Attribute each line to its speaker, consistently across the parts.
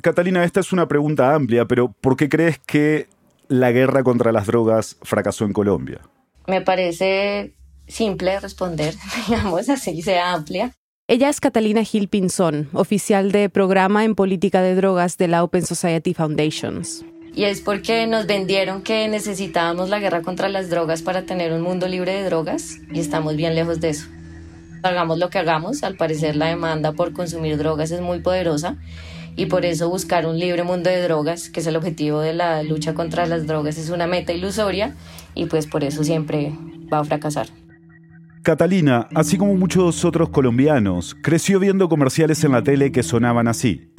Speaker 1: Catalina, esta es una pregunta amplia, pero ¿por qué crees que la guerra contra las drogas fracasó en Colombia?
Speaker 2: Me parece simple responder, digamos, así sea amplia.
Speaker 3: Ella es Catalina Gil Pinzón, oficial de programa en política de drogas de la Open Society Foundations.
Speaker 2: Y es porque nos vendieron que necesitábamos la guerra contra las drogas para tener un mundo libre de drogas y estamos bien lejos de eso. Hagamos lo que hagamos, al parecer la demanda por consumir drogas es muy poderosa y por eso buscar un libre mundo de drogas, que es el objetivo de la lucha contra las drogas, es una meta ilusoria y pues por eso siempre va a fracasar.
Speaker 1: Catalina, así como muchos otros colombianos, creció viendo comerciales en la tele que sonaban así.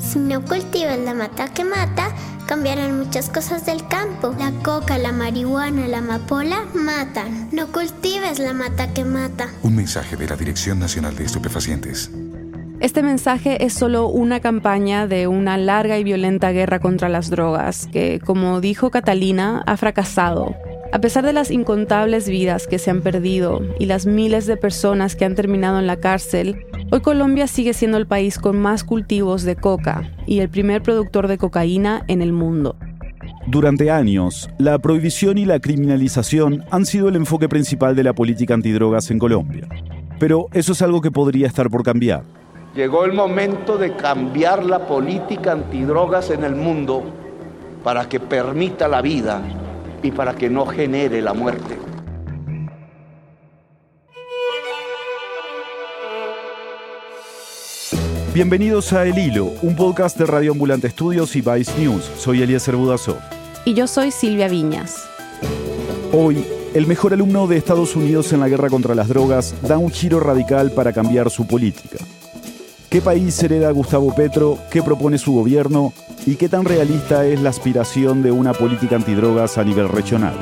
Speaker 4: Si no cultivas la mata que mata, cambiarán muchas cosas del campo. La coca, la marihuana, la amapola matan. No cultives la mata que mata.
Speaker 5: Un mensaje de la Dirección Nacional de Estupefacientes.
Speaker 3: Este mensaje es solo una campaña de una larga y violenta guerra contra las drogas que, como dijo Catalina, ha fracasado. A pesar de las incontables vidas que se han perdido y las miles de personas que han terminado en la cárcel, hoy Colombia sigue siendo el país con más cultivos de coca y el primer productor de cocaína en el mundo.
Speaker 1: Durante años, la prohibición y la criminalización han sido el enfoque principal de la política antidrogas en Colombia. Pero eso es algo que podría estar por cambiar.
Speaker 6: Llegó el momento de cambiar la política antidrogas en el mundo para que permita la vida y para que no genere la muerte.
Speaker 1: Bienvenidos a El Hilo, un podcast de Radio Ambulante Estudios y Vice News. Soy Eliezer Budasov.
Speaker 3: Y yo soy Silvia Viñas.
Speaker 1: Hoy, el mejor alumno de Estados Unidos en la guerra contra las drogas da un giro radical para cambiar su política. ¿Qué país hereda Gustavo Petro? ¿Qué propone su gobierno? ¿Y qué tan realista es la aspiración de una política antidrogas a nivel regional?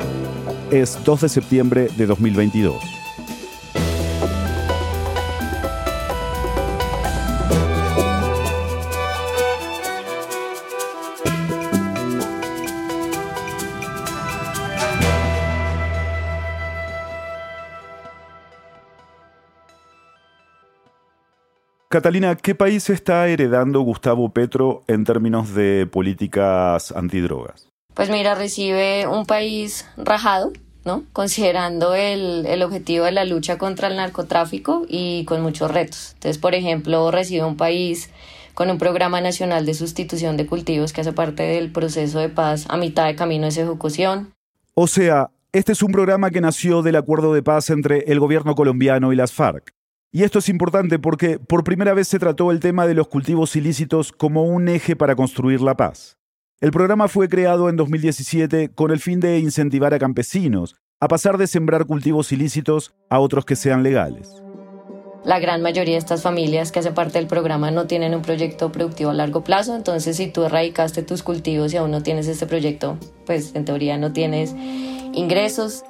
Speaker 1: Es 2 de septiembre de 2022. Catalina, ¿qué país está heredando Gustavo Petro en términos de políticas antidrogas?
Speaker 2: Pues mira, recibe un país rajado, ¿no? Considerando el, el, objetivo de la lucha contra el narcotráfico y con muchos retos. Entonces, por ejemplo, recibe un país con un programa nacional de sustitución de cultivos que hace parte del proceso de paz a mitad de camino de su ejecución.
Speaker 1: O sea, este es un programa que nació del acuerdo de paz entre el gobierno colombiano y las FARC. Y esto es importante porque por primera vez se trató el tema de los cultivos ilícitos como un eje para construir la paz. El programa fue creado en 2017 con el fin de incentivar a campesinos a pasar de sembrar cultivos ilícitos a otros que sean legales.
Speaker 2: La gran mayoría de estas familias que hacen parte del programa no tienen un proyecto productivo a largo plazo, entonces si tú erradicaste tus cultivos y aún no tienes este proyecto, pues en teoría no tienes ingresos.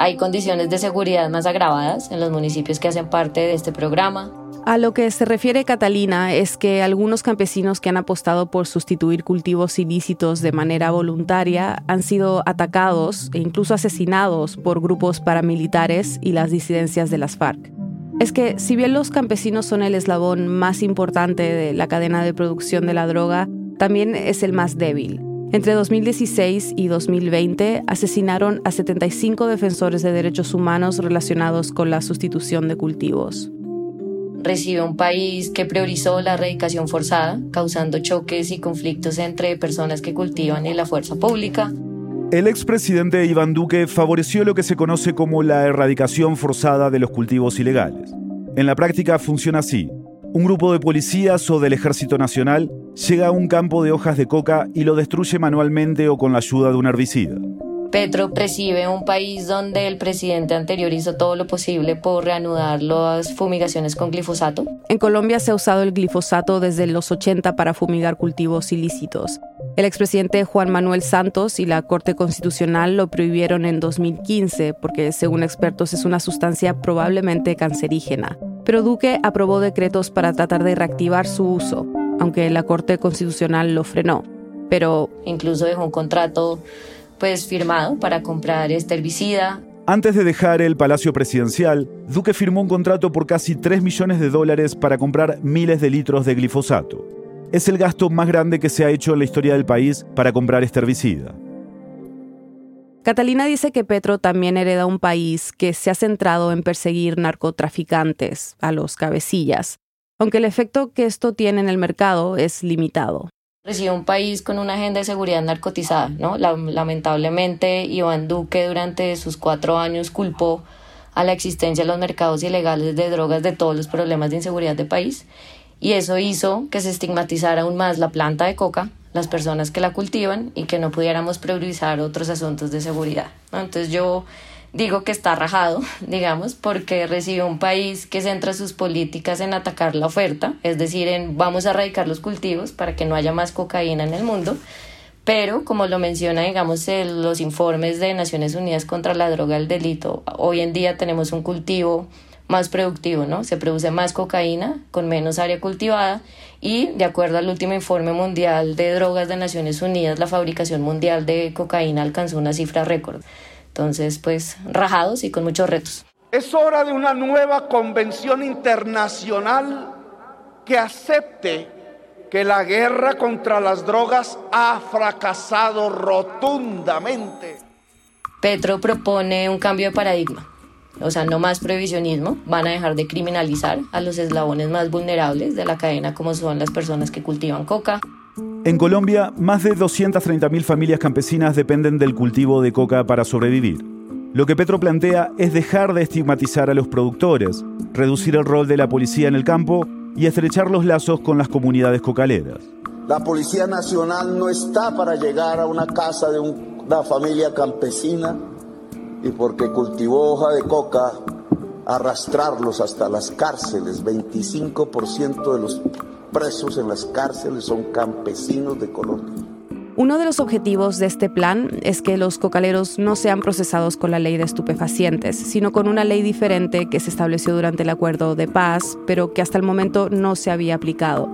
Speaker 2: Hay condiciones de seguridad más agravadas en los municipios que hacen parte de este programa.
Speaker 3: A lo que se refiere Catalina es que algunos campesinos que han apostado por sustituir cultivos ilícitos de manera voluntaria han sido atacados e incluso asesinados por grupos paramilitares y las disidencias de las FARC. Es que si bien los campesinos son el eslabón más importante de la cadena de producción de la droga, también es el más débil. Entre 2016 y 2020 asesinaron a 75 defensores de derechos humanos relacionados con la sustitución de cultivos.
Speaker 2: Recibe un país que priorizó la erradicación forzada, causando choques y conflictos entre personas que cultivan y la fuerza pública.
Speaker 1: El expresidente Iván Duque favoreció lo que se conoce como la erradicación forzada de los cultivos ilegales. En la práctica funciona así. Un grupo de policías o del Ejército Nacional llega a un campo de hojas de coca y lo destruye manualmente o con la ayuda de un herbicida.
Speaker 2: Petro recibe un país donde el presidente anterior hizo todo lo posible por reanudar las fumigaciones con glifosato.
Speaker 3: En Colombia se ha usado el glifosato desde los 80 para fumigar cultivos ilícitos. El expresidente Juan Manuel Santos y la Corte Constitucional lo prohibieron en 2015 porque, según expertos, es una sustancia probablemente cancerígena. Pero Duque aprobó decretos para tratar de reactivar su uso, aunque la Corte Constitucional lo frenó. Pero
Speaker 2: incluso dejó un contrato pues firmado para comprar este herbicida.
Speaker 1: Antes de dejar el Palacio Presidencial, Duque firmó un contrato por casi 3 millones de dólares para comprar miles de litros de glifosato. Es el gasto más grande que se ha hecho en la historia del país para comprar este herbicida.
Speaker 3: Catalina dice que Petro también hereda un país que se ha centrado en perseguir narcotraficantes, a los cabecillas, aunque el efecto que esto tiene en el mercado es limitado.
Speaker 2: Recibe un país con una agenda de seguridad narcotizada, ¿no? Lamentablemente, Iván Duque durante sus cuatro años culpó a la existencia de los mercados ilegales de drogas de todos los problemas de inseguridad del país y eso hizo que se estigmatizara aún más la planta de coca, las personas que la cultivan y que no pudiéramos priorizar otros asuntos de seguridad. Entonces yo digo que está rajado, digamos, porque recibe un país que centra sus políticas en atacar la oferta, es decir, en vamos a erradicar los cultivos para que no haya más cocaína en el mundo, pero como lo menciona, digamos, los informes de Naciones Unidas contra la droga y el delito, hoy en día tenemos un cultivo más productivo, ¿no? Se produce más cocaína con menos área cultivada y de acuerdo al último informe mundial de drogas de Naciones Unidas, la fabricación mundial de cocaína alcanzó una cifra récord. Entonces, pues rajados y con muchos retos.
Speaker 6: Es hora de una nueva convención internacional que acepte que la guerra contra las drogas ha fracasado rotundamente.
Speaker 2: Petro propone un cambio de paradigma o sea, no más prohibicionismo, van a dejar de criminalizar a los eslabones más vulnerables de la cadena como son las personas que cultivan coca.
Speaker 1: En Colombia, más de 230.000 familias campesinas dependen del cultivo de coca para sobrevivir. Lo que Petro plantea es dejar de estigmatizar a los productores, reducir el rol de la policía en el campo y estrechar los lazos con las comunidades cocaleras.
Speaker 6: La Policía Nacional no está para llegar a una casa de una familia campesina y porque cultivó hoja de coca, arrastrarlos hasta las cárceles. 25% de los presos en las cárceles son campesinos de Colombia.
Speaker 3: Uno de los objetivos de este plan es que los cocaleros no sean procesados con la ley de estupefacientes, sino con una ley diferente que se estableció durante el acuerdo de paz, pero que hasta el momento no se había aplicado.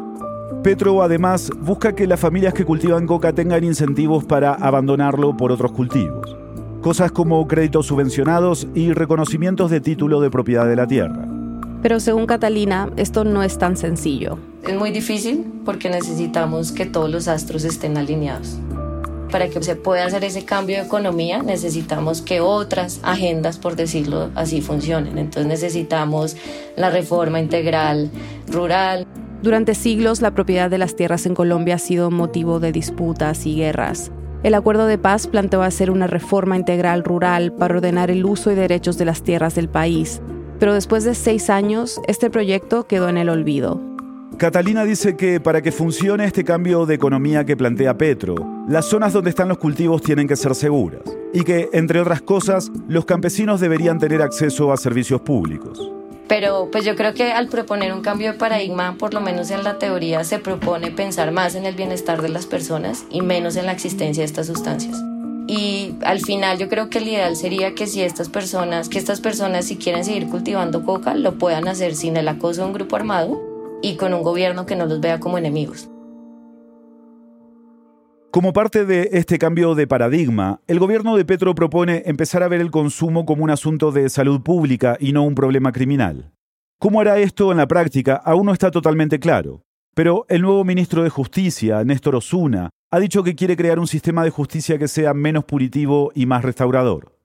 Speaker 1: Petro además busca que las familias que cultivan coca tengan incentivos para abandonarlo por otros cultivos cosas como créditos subvencionados y reconocimientos de título de propiedad de la tierra.
Speaker 3: Pero según Catalina, esto no es tan sencillo.
Speaker 2: Es muy difícil porque necesitamos que todos los astros estén alineados. Para que se pueda hacer ese cambio de economía necesitamos que otras agendas, por decirlo así, funcionen. Entonces necesitamos la reforma integral rural.
Speaker 3: Durante siglos la propiedad de las tierras en Colombia ha sido motivo de disputas y guerras. El acuerdo de paz planteó hacer una reforma integral rural para ordenar el uso y derechos de las tierras del país, pero después de seis años, este proyecto quedó en el olvido.
Speaker 1: Catalina dice que para que funcione este cambio de economía que plantea Petro, las zonas donde están los cultivos tienen que ser seguras y que, entre otras cosas, los campesinos deberían tener acceso a servicios públicos.
Speaker 2: Pero pues yo creo que al proponer un cambio de paradigma, por lo menos en la teoría, se propone pensar más en el bienestar de las personas y menos en la existencia de estas sustancias. Y al final yo creo que el ideal sería que si estas personas, que estas personas si quieren seguir cultivando coca, lo puedan hacer sin el acoso de un grupo armado y con un gobierno que no los vea como enemigos.
Speaker 1: Como parte de este cambio de paradigma, el gobierno de Petro propone empezar a ver el consumo como un asunto de salud pública y no un problema criminal. ¿Cómo hará esto en la práctica? Aún no está totalmente claro. Pero el nuevo ministro de Justicia, Néstor Osuna, ha dicho que quiere crear un sistema de justicia que sea menos punitivo y más restaurador.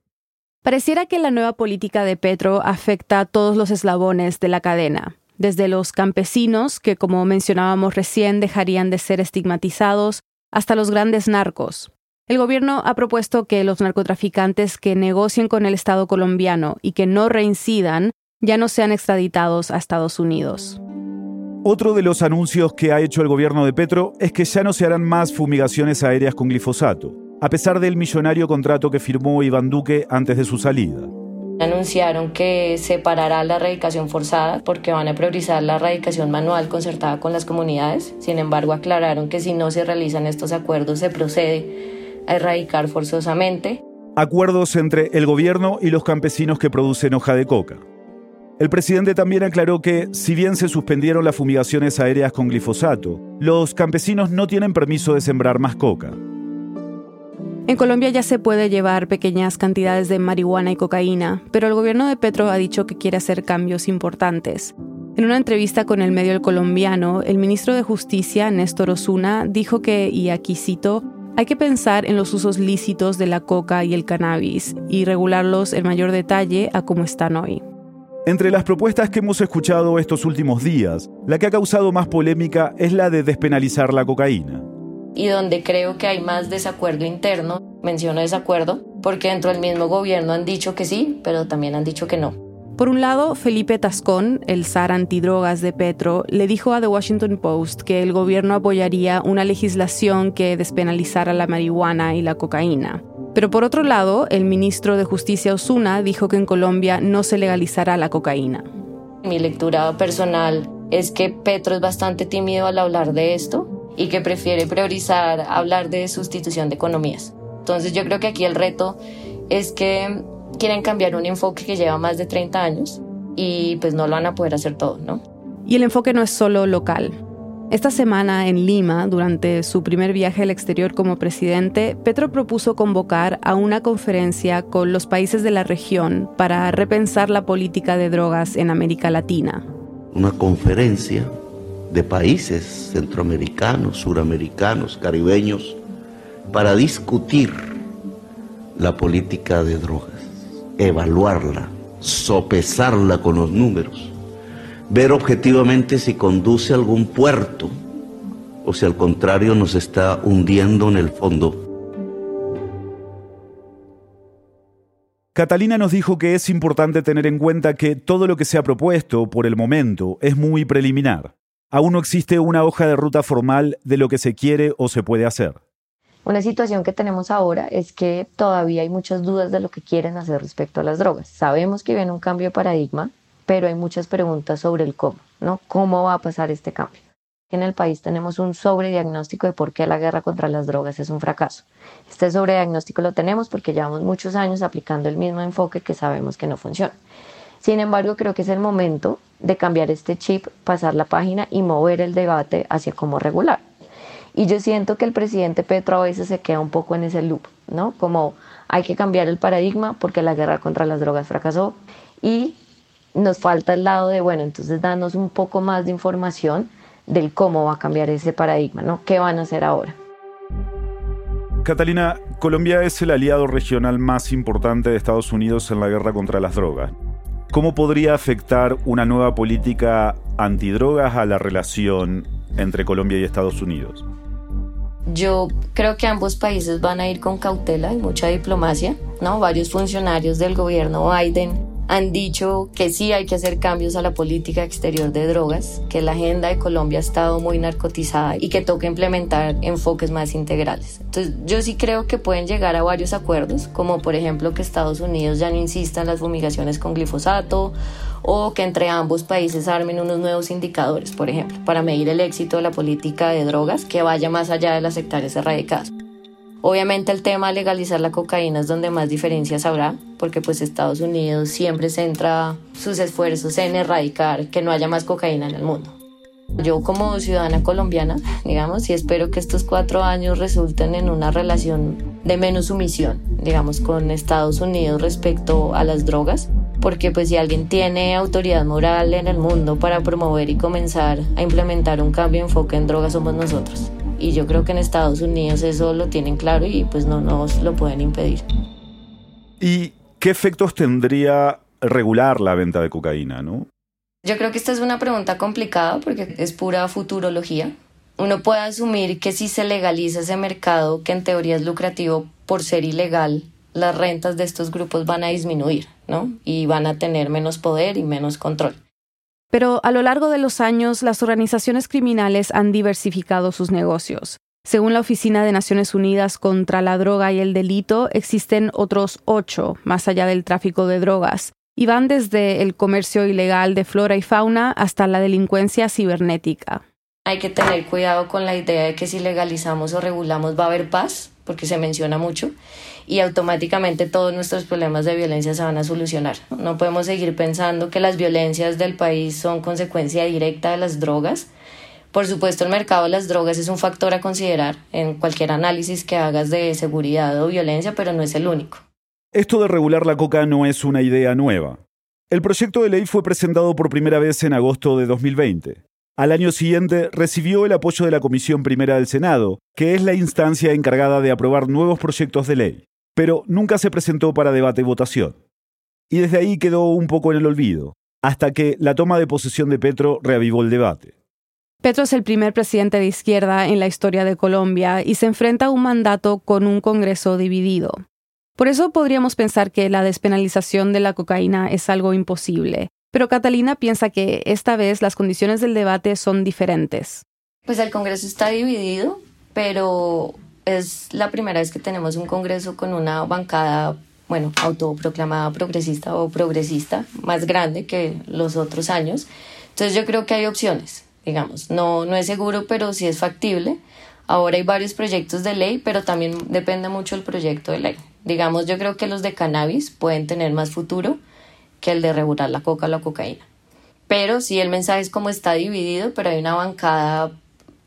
Speaker 3: Pareciera que la nueva política de Petro afecta a todos los eslabones de la cadena, desde los campesinos, que como mencionábamos recién dejarían de ser estigmatizados, hasta los grandes narcos. El gobierno ha propuesto que los narcotraficantes que negocien con el Estado colombiano y que no reincidan ya no sean extraditados a Estados Unidos.
Speaker 1: Otro de los anuncios que ha hecho el gobierno de Petro es que ya no se harán más fumigaciones aéreas con glifosato, a pesar del millonario contrato que firmó Iván Duque antes de su salida.
Speaker 2: Anunciaron que se parará la erradicación forzada porque van a priorizar la erradicación manual concertada con las comunidades. Sin embargo, aclararon que si no se realizan estos acuerdos se procede a erradicar forzosamente.
Speaker 1: Acuerdos entre el gobierno y los campesinos que producen hoja de coca. El presidente también aclaró que, si bien se suspendieron las fumigaciones aéreas con glifosato, los campesinos no tienen permiso de sembrar más coca.
Speaker 3: En Colombia ya se puede llevar pequeñas cantidades de marihuana y cocaína, pero el gobierno de Petro ha dicho que quiere hacer cambios importantes. En una entrevista con el medio El Colombiano, el ministro de Justicia, Néstor Osuna, dijo que, y aquí cito, hay que pensar en los usos lícitos de la coca y el cannabis y regularlos en mayor detalle a cómo están hoy.
Speaker 1: Entre las propuestas que hemos escuchado estos últimos días, la que ha causado más polémica es la de despenalizar la cocaína.
Speaker 2: Y donde creo que hay más desacuerdo interno, menciono desacuerdo, porque dentro del mismo gobierno han dicho que sí, pero también han dicho que no.
Speaker 3: Por un lado, Felipe Tascón, el zar antidrogas de Petro, le dijo a The Washington Post que el gobierno apoyaría una legislación que despenalizara la marihuana y la cocaína. Pero por otro lado, el ministro de Justicia Osuna dijo que en Colombia no se legalizará la cocaína.
Speaker 2: Mi lectura personal es que Petro es bastante tímido al hablar de esto y que prefiere priorizar hablar de sustitución de economías. Entonces yo creo que aquí el reto es que quieren cambiar un enfoque que lleva más de 30 años y pues no lo van a poder hacer todo, ¿no?
Speaker 3: Y el enfoque no es solo local. Esta semana en Lima, durante su primer viaje al exterior como presidente, Petro propuso convocar a una conferencia con los países de la región para repensar la política de drogas en América Latina.
Speaker 7: Una conferencia de países centroamericanos, suramericanos, caribeños, para discutir la política de drogas evaluarla, sopesarla con los números, ver objetivamente si conduce a algún puerto o si al contrario nos está hundiendo en el fondo.
Speaker 1: Catalina nos dijo que es importante tener en cuenta que todo lo que se ha propuesto por el momento es muy preliminar. Aún no existe una hoja de ruta formal de lo que se quiere o se puede hacer.
Speaker 2: Una situación que tenemos ahora es que todavía hay muchas dudas de lo que quieren hacer respecto a las drogas. Sabemos que viene un cambio de paradigma, pero hay muchas preguntas sobre el cómo, ¿no? ¿Cómo va a pasar este cambio? En el país tenemos un sobrediagnóstico de por qué la guerra contra las drogas es un fracaso. Este sobrediagnóstico lo tenemos porque llevamos muchos años aplicando el mismo enfoque que sabemos que no funciona. Sin embargo, creo que es el momento de cambiar este chip, pasar la página y mover el debate hacia cómo regular. Y yo siento que el presidente Petro a veces se queda un poco en ese loop, ¿no? Como hay que cambiar el paradigma porque la guerra contra las drogas fracasó y nos falta el lado de, bueno, entonces danos un poco más de información del cómo va a cambiar ese paradigma, ¿no? ¿Qué van a hacer ahora?
Speaker 1: Catalina, Colombia es el aliado regional más importante de Estados Unidos en la guerra contra las drogas. ¿Cómo podría afectar una nueva política antidrogas a la relación entre Colombia y Estados Unidos?
Speaker 2: Yo creo que ambos países van a ir con cautela y mucha diplomacia, ¿no? Varios funcionarios del gobierno Biden han dicho que sí hay que hacer cambios a la política exterior de drogas, que la agenda de Colombia ha estado muy narcotizada y que toca implementar enfoques más integrales. Entonces, yo sí creo que pueden llegar a varios acuerdos, como por ejemplo que Estados Unidos ya no insista en las fumigaciones con glifosato o que entre ambos países armen unos nuevos indicadores, por ejemplo, para medir el éxito de la política de drogas que vaya más allá de las hectáreas erradicadas. Obviamente el tema de legalizar la cocaína es donde más diferencias habrá, porque pues Estados Unidos siempre centra sus esfuerzos en erradicar que no haya más cocaína en el mundo. Yo como ciudadana colombiana, digamos, y espero que estos cuatro años resulten en una relación de menos sumisión, digamos, con Estados Unidos respecto a las drogas, porque pues si alguien tiene autoridad moral en el mundo para promover y comenzar a implementar un cambio de enfoque en drogas somos nosotros y yo creo que en Estados Unidos eso lo tienen claro y pues no nos lo pueden impedir.
Speaker 1: ¿Y qué efectos tendría regular la venta de cocaína, no?
Speaker 2: Yo creo que esta es una pregunta complicada porque es pura futurología. Uno puede asumir que si se legaliza ese mercado, que en teoría es lucrativo por ser ilegal, las rentas de estos grupos van a disminuir, ¿no? Y van a tener menos poder y menos control.
Speaker 3: Pero a lo largo de los años, las organizaciones criminales han diversificado sus negocios. Según la Oficina de Naciones Unidas contra la Droga y el Delito, existen otros ocho, más allá del tráfico de drogas, y van desde el comercio ilegal de flora y fauna hasta la delincuencia cibernética.
Speaker 2: Hay que tener cuidado con la idea de que si legalizamos o regulamos va a haber paz, porque se menciona mucho, y automáticamente todos nuestros problemas de violencia se van a solucionar. No podemos seguir pensando que las violencias del país son consecuencia directa de las drogas. Por supuesto, el mercado de las drogas es un factor a considerar en cualquier análisis que hagas de seguridad o violencia, pero no es el único.
Speaker 1: Esto de regular la coca no es una idea nueva. El proyecto de ley fue presentado por primera vez en agosto de 2020. Al año siguiente recibió el apoyo de la Comisión Primera del Senado, que es la instancia encargada de aprobar nuevos proyectos de ley, pero nunca se presentó para debate y votación. Y desde ahí quedó un poco en el olvido, hasta que la toma de posesión de Petro reavivó el debate.
Speaker 3: Petro es el primer presidente de izquierda en la historia de Colombia y se enfrenta a un mandato con un Congreso dividido. Por eso podríamos pensar que la despenalización de la cocaína es algo imposible, pero Catalina piensa que esta vez las condiciones del debate son diferentes.
Speaker 2: Pues el Congreso está dividido, pero es la primera vez que tenemos un Congreso con una bancada, bueno, autoproclamada progresista o progresista, más grande que los otros años. Entonces yo creo que hay opciones, digamos. No, no es seguro, pero sí es factible. Ahora hay varios proyectos de ley, pero también depende mucho del proyecto de ley. Digamos, yo creo que los de cannabis pueden tener más futuro que el de regular la coca o la cocaína. Pero sí, el mensaje es como está dividido, pero hay una bancada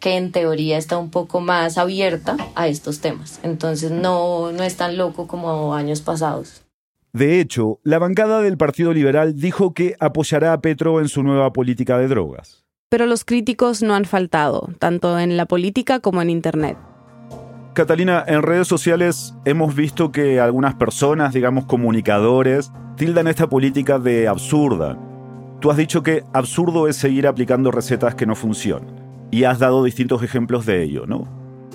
Speaker 2: que en teoría está un poco más abierta a estos temas. Entonces no, no es tan loco como años pasados.
Speaker 1: De hecho, la bancada del Partido Liberal dijo que apoyará a Petro en su nueva política de drogas.
Speaker 3: Pero los críticos no han faltado, tanto en la política como en Internet.
Speaker 1: Catalina, en redes sociales hemos visto que algunas personas, digamos comunicadores, tildan esta política de absurda. Tú has dicho que absurdo es seguir aplicando recetas que no funcionan. Y has dado distintos ejemplos de ello, ¿no?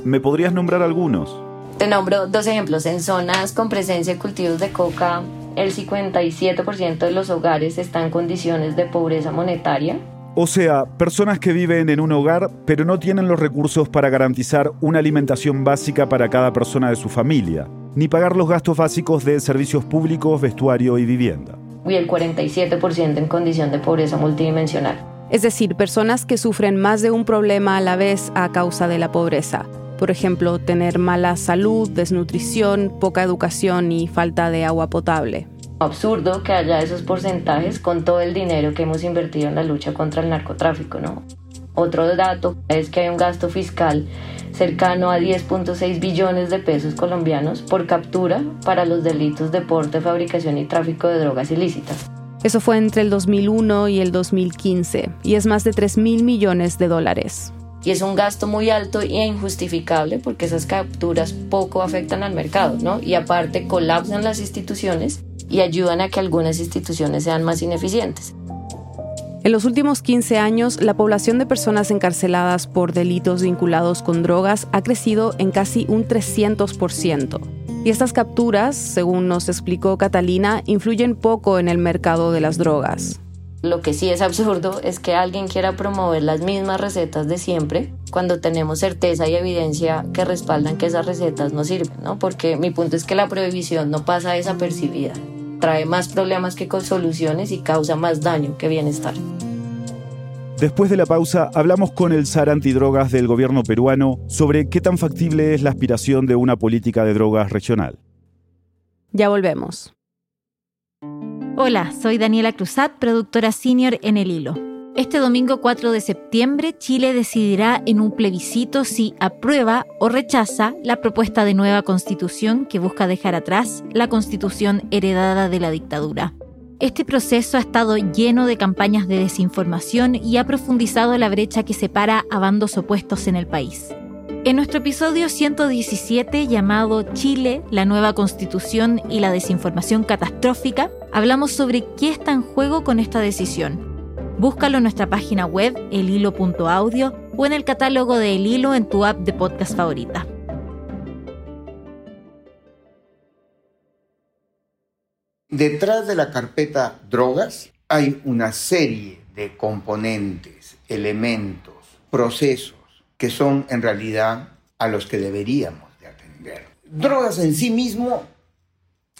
Speaker 1: ¿Me podrías nombrar algunos?
Speaker 2: Te nombro dos ejemplos. En zonas con presencia de cultivos de coca, el 57% de los hogares están en condiciones de pobreza monetaria.
Speaker 1: O sea, personas que viven en un hogar pero no tienen los recursos para garantizar una alimentación básica para cada persona de su familia, ni pagar los gastos básicos de servicios públicos, vestuario y vivienda.
Speaker 2: Y el 47% en condición de pobreza multidimensional.
Speaker 3: Es decir, personas que sufren más de un problema a la vez a causa de la pobreza. Por ejemplo, tener mala salud, desnutrición, poca educación y falta de agua potable
Speaker 2: absurdo que haya esos porcentajes con todo el dinero que hemos invertido en la lucha contra el narcotráfico, ¿no? Otro dato es que hay un gasto fiscal cercano a 10.6 billones de pesos colombianos por captura para los delitos de porte, fabricación y tráfico de drogas ilícitas.
Speaker 3: Eso fue entre el 2001 y el 2015 y es más de 3 mil millones de dólares.
Speaker 2: Y es un gasto muy alto e injustificable porque esas capturas poco afectan al mercado, ¿no? Y aparte colapsan las instituciones y ayudan a que algunas instituciones sean más ineficientes.
Speaker 3: En los últimos 15 años, la población de personas encarceladas por delitos vinculados con drogas ha crecido en casi un 300%. Y estas capturas, según nos explicó Catalina, influyen poco en el mercado de las drogas.
Speaker 2: Lo que sí es absurdo es que alguien quiera promover las mismas recetas de siempre cuando tenemos certeza y evidencia que respaldan que esas recetas no sirven, ¿no? Porque mi punto es que la prohibición no pasa desapercibida trae más problemas que soluciones y causa más daño que bienestar.
Speaker 1: Después de la pausa, hablamos con el SAR antidrogas del gobierno peruano sobre qué tan factible es la aspiración de una política de drogas regional.
Speaker 3: Ya volvemos.
Speaker 8: Hola, soy Daniela Cruzat, productora senior en El Hilo. Este domingo 4 de septiembre, Chile decidirá en un plebiscito si aprueba o rechaza la propuesta de nueva constitución que busca dejar atrás la constitución heredada de la dictadura. Este proceso ha estado lleno de campañas de desinformación y ha profundizado la brecha que separa a bandos opuestos en el país. En nuestro episodio 117 llamado Chile, la nueva constitución y la desinformación catastrófica, hablamos sobre qué está en juego con esta decisión Búscalo en nuestra página web elhilo.audio o en el catálogo de El Hilo en tu app de podcast favorita.
Speaker 9: Detrás de la carpeta drogas hay una serie de componentes, elementos, procesos que son en realidad a los que deberíamos de atender. Drogas en sí mismo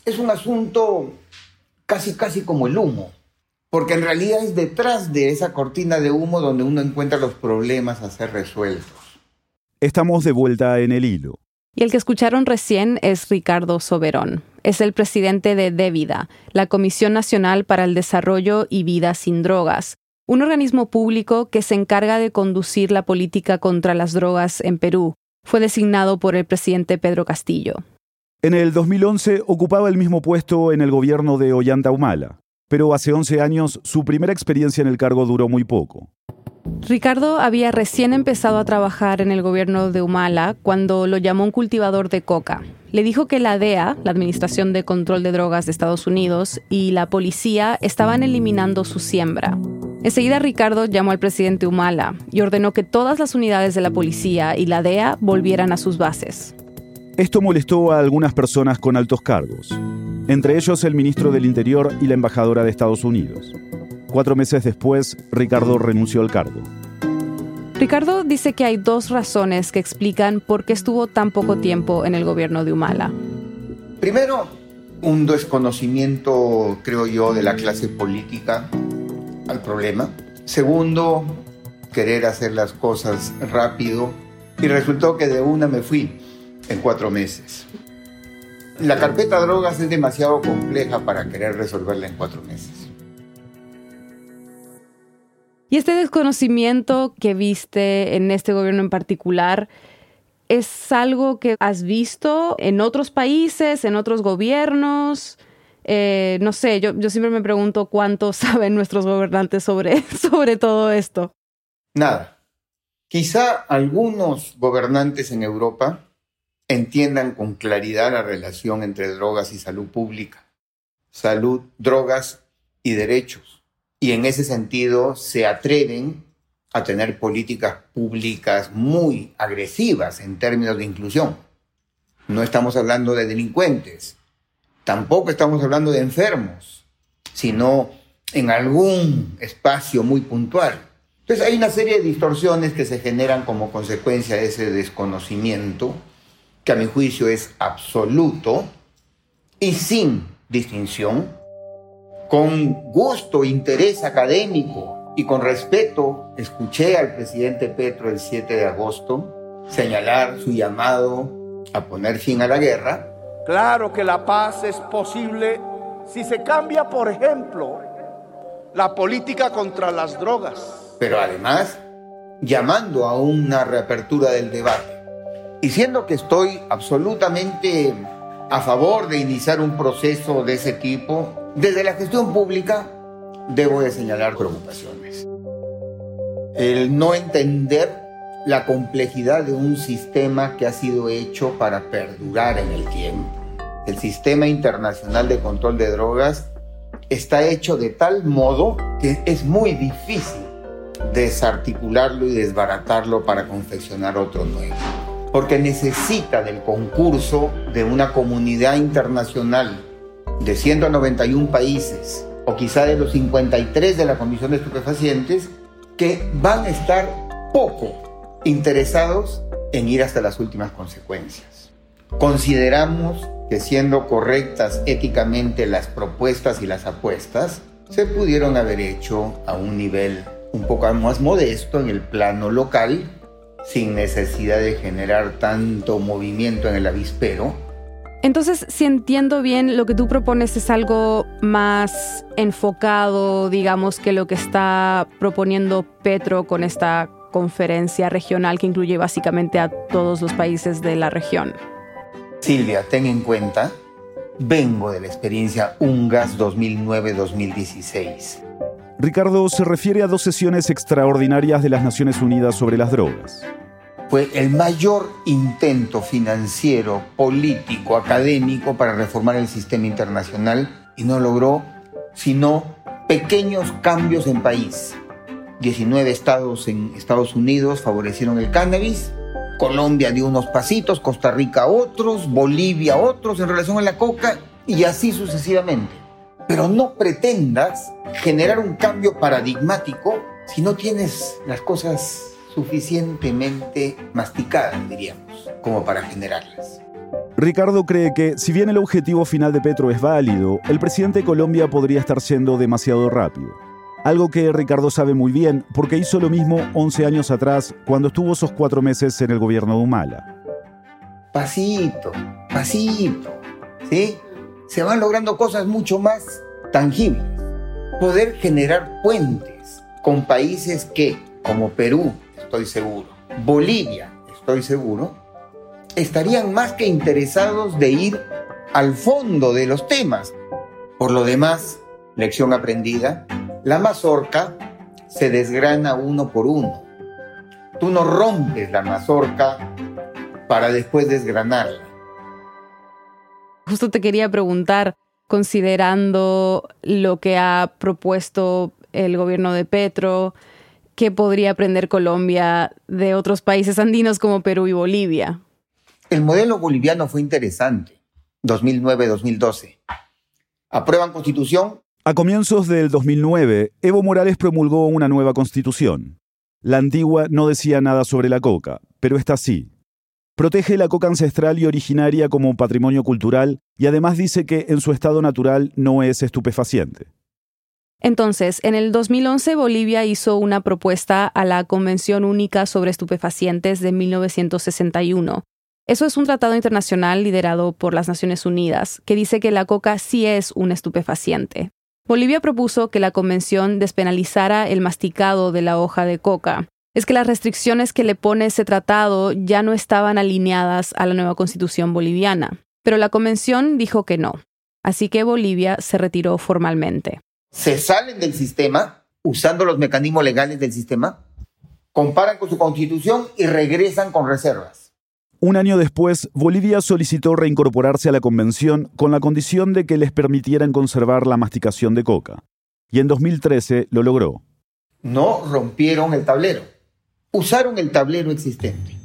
Speaker 9: es un asunto casi casi como el humo porque en realidad es detrás de esa cortina de humo donde uno encuentra los problemas a ser resueltos.
Speaker 1: Estamos de vuelta en el hilo.
Speaker 3: Y el que escucharon recién es Ricardo Soberón. Es el presidente de DEVIDA, la Comisión Nacional para el Desarrollo y Vida sin Drogas, un organismo público que se encarga de conducir la política contra las drogas en Perú. Fue designado por el presidente Pedro Castillo.
Speaker 1: En el 2011 ocupaba el mismo puesto en el gobierno de Ollanta Humala. pero hace 11 años su primera experiencia en el cargo duró muy poco.
Speaker 3: Ricardo había recién empezado a trabajar en el gobierno de Humala cuando lo llamó un cultivador de coca. Le dijo que la DEA, la Administración de Control de Drogas de Estados Unidos, y la policía estaban eliminando su siembra. Enseguida Ricardo llamó al presidente Humala y ordenó que todas las unidades de la policía y la DEA volvieran a sus bases.
Speaker 1: Esto molestó a algunas personas con altos cargos, entre ellos el ministro del Interior y la embajadora de Estados Unidos. Cuatro meses después, Ricardo renunció al cargo.
Speaker 3: Ricardo dice que hay dos razones que explican por qué estuvo tan poco tiempo en el gobierno de Humala.
Speaker 9: Primero, un desconocimiento, creo yo, de la clase política al problema. Segundo, querer hacer las cosas rápido. Y resultó que de una me fui en cuatro meses. La carpeta drogas es demasiado compleja para querer resolverla en cuatro meses.
Speaker 3: Y este desconocimiento que viste en este gobierno en particular, ¿es algo que has visto en otros países, en otros gobiernos? Eh, no sé, yo, yo siempre me pregunto cuánto saben nuestros gobernantes sobre, sobre todo esto.
Speaker 9: Nada. Quizá algunos gobernantes en Europa entiendan con claridad la relación entre drogas y salud pública, salud, drogas y derechos y en ese sentido se atreven a tener políticas públicas muy agresivas en términos de inclusión. No estamos hablando de delincuentes, tampoco estamos hablando de enfermos, sino en algún espacio muy puntual. Entonces hay una serie de distorsiones que se generan como consecuencia de ese desconocimiento, que a mi juicio es absoluto y sin distinción, con gusto, interés académico y con respeto, escuché al presidente Petro el 7 de agosto señalar su llamado a poner fin a la guerra.
Speaker 10: Claro que la paz es posible si se cambia, por ejemplo, la política contra las drogas.
Speaker 9: Pero además, llamando a una reapertura del debate. Y siendo que estoy absolutamente a favor de iniciar un proceso de ese tipo, desde la gestión pública debo de señalar preocupaciones. El no entender la complejidad de un sistema que ha sido hecho para perdurar en el tiempo. El sistema internacional de control de drogas está hecho de tal modo que es muy difícil desarticularlo y desbaratarlo para confeccionar otro nuevo porque necesita del concurso de una comunidad internacional de 191 países o quizá de los 53 de la Comisión de Estupefacientes que van a estar poco interesados en ir hasta las últimas consecuencias. Consideramos que siendo correctas éticamente las propuestas y las apuestas, se pudieron haber hecho a un nivel un poco más modesto en el plano local sin necesidad de generar tanto movimiento en el avispero.
Speaker 3: Entonces, si entiendo bien, lo que tú propones es algo más enfocado, digamos, que lo que está proponiendo Petro con esta conferencia regional que incluye básicamente a todos los países de la región.
Speaker 9: Silvia, ten en cuenta, vengo de la experiencia UNGAS 2009-2016
Speaker 1: Ricardo se refiere a dos sesiones extraordinarias de las Naciones Unidas sobre las drogas.
Speaker 9: Fue el mayor intento financiero, político, académico para reformar el sistema internacional y no logró sino pequeños cambios en país. 19 estados en Estados Unidos favorecieron el cannabis, Colombia dio unos pasitos, Costa Rica otros, Bolivia otros en relación a la coca y así sucesivamente pero no pretendas generar un cambio paradigmático si no tienes las cosas suficientemente masticadas, diríamos, como para generarlas.
Speaker 1: Ricardo cree que, si bien el objetivo final de Petro es válido, el presidente de Colombia podría estar siendo demasiado rápido. Algo que Ricardo sabe muy bien porque hizo lo mismo 11 años atrás cuando estuvo esos cuatro meses en el gobierno de Humala.
Speaker 9: Pasito, pasito, ¿sí? se van logrando cosas mucho más tangibles. Poder generar puentes con países que, como Perú, estoy seguro, Bolivia, estoy seguro, estarían más que interesados de ir al fondo de los temas. Por lo demás, lección aprendida, la mazorca se desgrana uno por uno. Tú no rompes la mazorca para después desgranarla.
Speaker 3: Justo te quería preguntar, considerando lo que ha propuesto el gobierno de Petro, ¿qué podría aprender Colombia de otros países andinos como Perú y Bolivia?
Speaker 9: El modelo boliviano fue interesante, 2009-2012. Aprueban constitución.
Speaker 1: A comienzos del 2009, Evo Morales promulgó una nueva constitución. La antigua no decía nada sobre la coca, pero esta sí. Protege la coca ancestral y originaria como patrimonio cultural y además dice que en su estado natural no es estupefaciente.
Speaker 3: Entonces, en el 2011 Bolivia hizo una propuesta a la Convención Única sobre Estupefacientes de 1961. Eso es un tratado internacional liderado por las Naciones Unidas que dice que la coca sí es un estupefaciente. Bolivia propuso que la convención despenalizara el masticado de la hoja de coca, es que las restricciones que le pone ese tratado ya no estaban alineadas a la nueva constitución boliviana. Pero la convención dijo que no. Así que Bolivia se retiró formalmente.
Speaker 9: Se salen del sistema usando los mecanismos legales del sistema, comparan con su constitución y regresan con reservas.
Speaker 1: Un año después, Bolivia solicitó reincorporarse a la convención con la condición de que les permitieran conservar la masticación de coca. Y en 2013 lo logró.
Speaker 9: No rompieron el tablero usaron el tablero existente.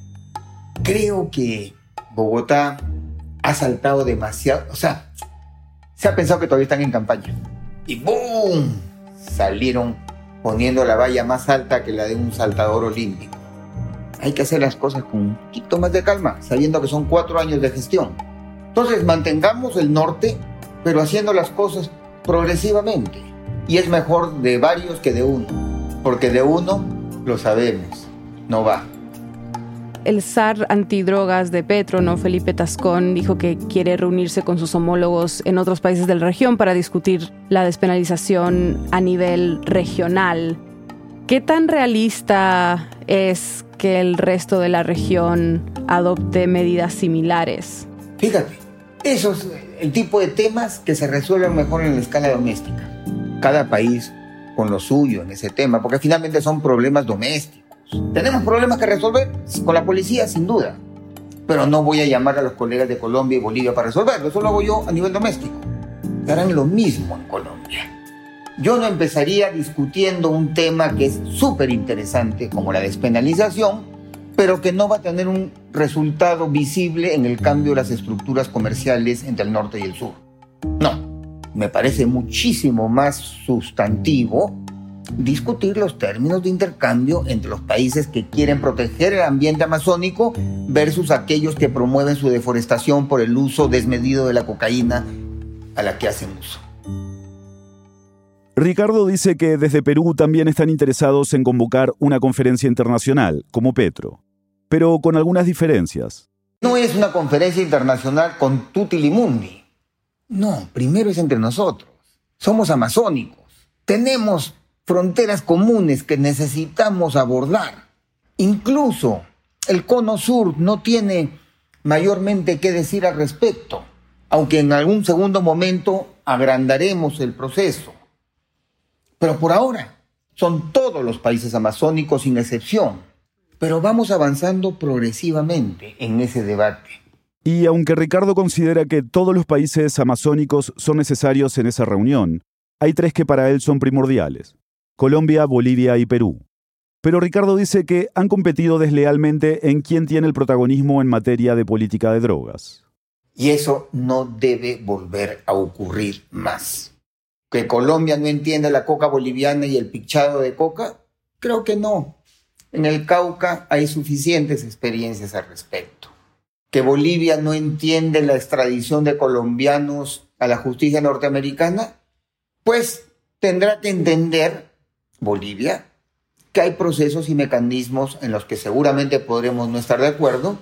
Speaker 9: Creo que Bogotá ha saltado demasiado, o sea, se ha pensado que todavía están en campaña. Y ¡boom! Salieron poniendo la valla más alta que la de un saltador olímpico. Hay que hacer las cosas con un poquito más de calma, sabiendo que son cuatro años de gestión. Entonces mantengamos el norte, pero haciendo las cosas progresivamente. Y es mejor de varios que de uno, porque de uno lo sabemos no va.
Speaker 3: El zar antidrogas de Petro, ¿no? Felipe Tascón, dijo que quiere reunirse con sus homólogos en otros países de la región para discutir la despenalización a nivel regional. ¿Qué tan realista es que el resto de la región adopte medidas similares?
Speaker 9: Fíjate, eso es el tipo de temas que se resuelven mejor en la escala doméstica. Cada país con lo suyo en ese tema, porque finalmente son problemas domésticos. ¿Tenemos problemas que resolver? Con la policía, sin duda. Pero no voy a llamar a los colegas de Colombia y Bolivia para resolverlo. Eso lo hago yo a nivel doméstico. Harán lo mismo en Colombia. Yo no empezaría discutiendo un tema que es súper interesante como la despenalización, pero que no va a tener un resultado visible en el cambio de las estructuras comerciales entre el norte y el sur. No, me parece muchísimo más sustantivo discutir los términos de intercambio entre los países que quieren proteger el ambiente amazónico versus aquellos que promueven su deforestación por el uso desmedido de la cocaína a la que hacen uso.
Speaker 1: Ricardo dice que desde Perú también están interesados en convocar una conferencia internacional, como Petro, pero con algunas diferencias.
Speaker 9: No es una conferencia internacional con tutilimundi. No, primero es entre nosotros. Somos amazónicos. Tenemos fronteras comunes que necesitamos abordar. Incluso el cono sur no tiene mayormente qué decir al respecto, aunque en algún segundo momento agrandaremos el proceso. Pero por ahora son todos los países amazónicos sin excepción, pero vamos avanzando progresivamente en ese debate.
Speaker 1: Y aunque Ricardo considera que todos los países amazónicos son necesarios en esa reunión, hay tres que para él son primordiales. Colombia, Bolivia y Perú. Pero Ricardo dice que han competido deslealmente en quién tiene el protagonismo en materia de política de drogas.
Speaker 9: Y eso no debe volver a ocurrir más. ¿Que Colombia no entiende la coca boliviana y el pichado de coca? Creo que no. En el Cauca hay suficientes experiencias al respecto. ¿Que Bolivia no entiende la extradición de colombianos a la justicia norteamericana? Pues tendrá que entender Bolivia, que hay procesos y mecanismos en los que seguramente podremos no estar de acuerdo,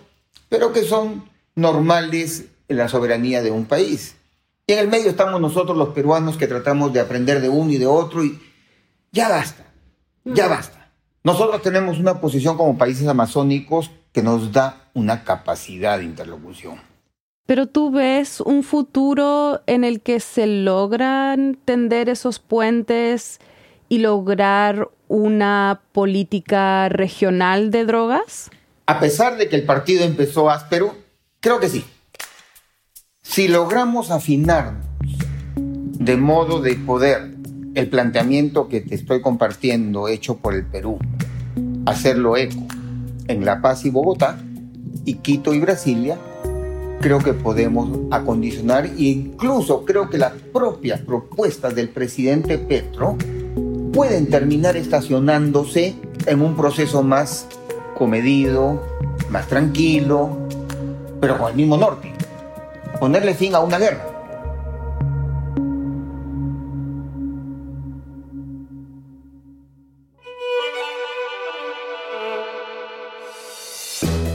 Speaker 9: pero que son normales en la soberanía de un país. Y en el medio estamos nosotros los peruanos que tratamos de aprender de uno y de otro y ya basta, ya basta. Nosotros tenemos una posición como países amazónicos que nos da una capacidad de interlocución.
Speaker 3: Pero tú ves un futuro en el que se logran tender esos puentes y lograr una política regional de drogas?
Speaker 9: A pesar de que el partido empezó áspero, creo que sí. Si logramos afinar de modo de poder el planteamiento que te estoy compartiendo hecho por el Perú, hacerlo eco en La Paz y Bogotá, y Quito y Brasilia, creo que podemos acondicionar e incluso creo que las propias propuestas del presidente Petro pueden terminar estacionándose en un proceso más comedido, más tranquilo, pero con el mismo norte. Ponerle fin a una guerra.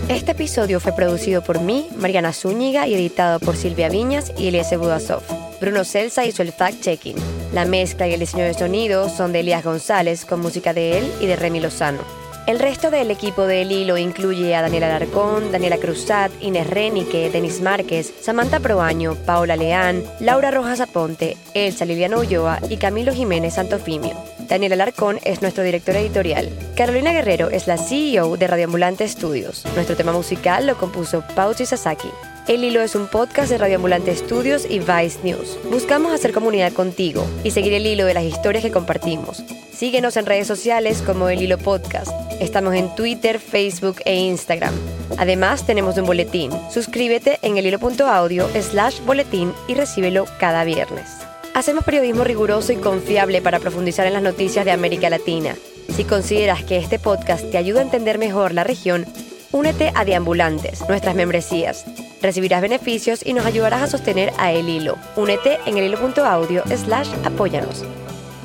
Speaker 11: Este episodio fue producido por mí, Mariana Zúñiga, y editado por Silvia Viñas y Eliezer Budasov. Bruno Celsa hizo el fact-checking. La mezcla y el diseño de sonido son de Elías González, con música de él y de Remy Lozano. El resto del equipo de El Hilo incluye a Daniela Alarcón, Daniela Cruzat, Inés Renique, Denis Márquez, Samantha Proaño, Paola Leán, Laura Rojas Aponte, Elsa Liliana Ulloa y Camilo Jiménez Santofimio. Daniel Alarcón es nuestro director editorial. Carolina Guerrero es la CEO de Radioambulante Studios. Nuestro tema musical lo compuso Pauchi Sasaki. El Hilo es un podcast de Radioambulante Studios y Vice News. Buscamos hacer comunidad contigo y seguir el hilo de las historias que compartimos. Síguenos en redes sociales como El Hilo Podcast. Estamos en Twitter, Facebook e Instagram. Además, tenemos un boletín. Suscríbete en elhilo.audio slash boletín y recíbelo cada viernes. Hacemos periodismo riguroso y confiable para profundizar en las noticias de América Latina. Si consideras que este podcast te ayuda a entender mejor la región, únete a Deambulantes, nuestras membresías. Recibirás beneficios y nos ayudarás a sostener a El Hilo. Únete en elhilo.audio slash apóyanos.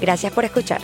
Speaker 11: Gracias por escuchar.